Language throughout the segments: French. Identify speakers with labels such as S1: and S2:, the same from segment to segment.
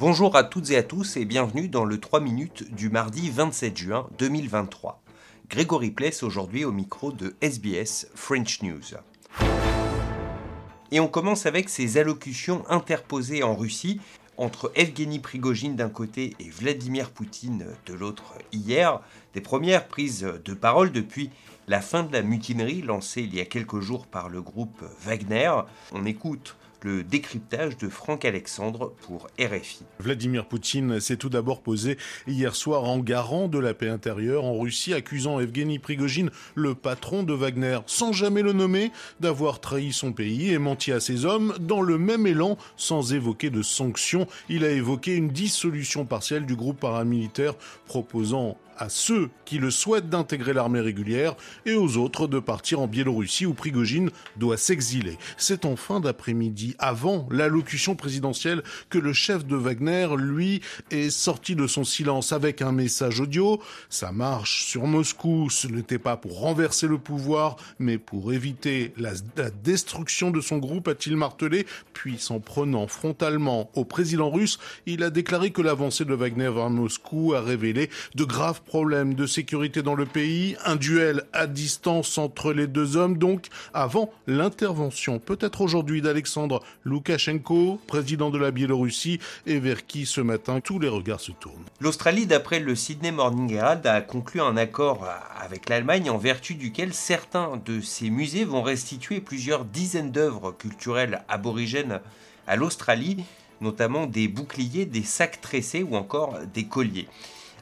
S1: Bonjour à toutes et à tous et bienvenue dans le 3 minutes du mardi 27 juin 2023. Grégory Pless aujourd'hui au micro de SBS French News. Et on commence avec ces allocutions interposées en Russie entre Evgeny Prigogine d'un côté et Vladimir Poutine de l'autre hier, des premières prises de parole depuis la fin de la mutinerie lancée il y a quelques jours par le groupe Wagner. On écoute le décryptage de Franck Alexandre pour RFI.
S2: Vladimir Poutine s'est tout d'abord posé hier soir en garant de la paix intérieure en Russie, accusant Evgeny Prigogine, le patron de Wagner, sans jamais le nommer, d'avoir trahi son pays et menti à ses hommes. Dans le même élan, sans évoquer de sanctions, il a évoqué une dissolution partielle du groupe paramilitaire proposant à ceux qui le souhaitent d'intégrer l'armée régulière et aux autres de partir en Biélorussie où Prigogine doit s'exiler. C'est en fin d'après-midi, avant l'allocution présidentielle, que le chef de Wagner, lui, est sorti de son silence avec un message audio. Sa marche sur Moscou, ce n'était pas pour renverser le pouvoir, mais pour éviter la, la destruction de son groupe, a-t-il martelé, puis s'en prenant frontalement au président russe, il a déclaré que l'avancée de Wagner vers Moscou a révélé de graves problème de sécurité dans le pays, un duel à distance entre les deux hommes donc, avant l'intervention peut-être aujourd'hui d'Alexandre Loukachenko, président de la Biélorussie, et vers qui ce matin tous les regards se tournent.
S1: L'Australie, d'après le Sydney Morning Herald, a conclu un accord avec l'Allemagne en vertu duquel certains de ses musées vont restituer plusieurs dizaines d'œuvres culturelles aborigènes à l'Australie, notamment des boucliers, des sacs tressés ou encore des colliers.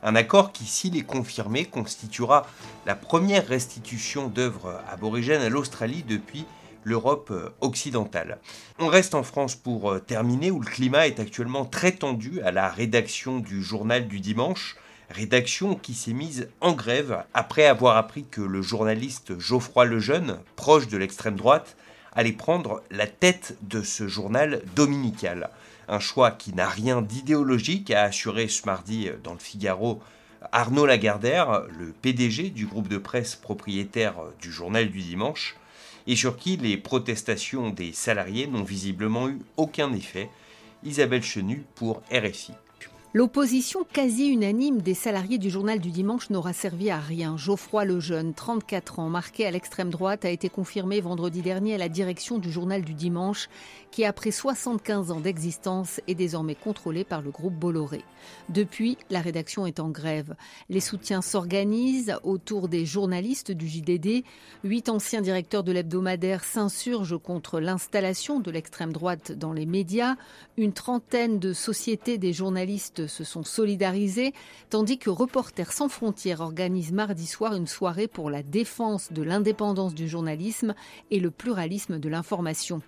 S1: Un accord qui, s'il est confirmé, constituera la première restitution d'œuvres aborigènes à l'Australie depuis l'Europe occidentale. On reste en France pour euh, terminer, où le climat est actuellement très tendu à la rédaction du journal du dimanche, rédaction qui s'est mise en grève après avoir appris que le journaliste Geoffroy Lejeune, proche de l'extrême droite, allait prendre la tête de ce journal dominical. Un choix qui n'a rien d'idéologique, a assuré ce mardi dans le Figaro Arnaud Lagardère, le PDG du groupe de presse propriétaire du journal du dimanche, et sur qui les protestations des salariés n'ont visiblement eu aucun effet. Isabelle Chenu pour RFI.
S3: L'opposition quasi unanime des salariés du journal du dimanche n'aura servi à rien. Geoffroy Lejeune, 34 ans, marqué à l'extrême droite, a été confirmé vendredi dernier à la direction du journal du dimanche, qui après 75 ans d'existence est désormais contrôlé par le groupe Bolloré. Depuis, la rédaction est en grève. Les soutiens s'organisent autour des journalistes du JDD. Huit anciens directeurs de l'hebdomadaire s'insurgent contre l'installation de l'extrême droite dans les médias. Une trentaine de sociétés des journalistes se sont solidarisés, tandis que Reporters sans frontières organise mardi soir une soirée pour la défense de l'indépendance du journalisme et le pluralisme de l'information.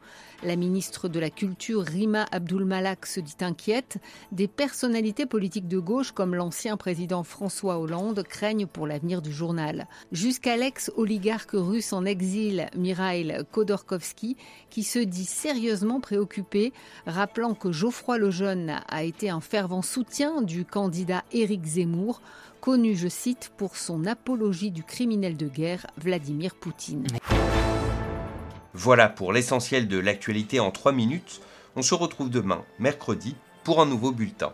S3: La ministre de la Culture, Rima Abdulmalak, se dit inquiète. Des personnalités politiques de gauche, comme l'ancien président François Hollande, craignent pour l'avenir du journal. Jusqu'à l'ex-oligarque russe en exil, Mikhail Khodorkovsky, qui se dit sérieusement préoccupé, rappelant que Geoffroy Lejeune a été un fervent du candidat Éric Zemmour, connu, je cite, pour son apologie du criminel de guerre Vladimir Poutine.
S1: Voilà pour l'essentiel de l'actualité en 3 minutes. On se retrouve demain, mercredi, pour un nouveau bulletin.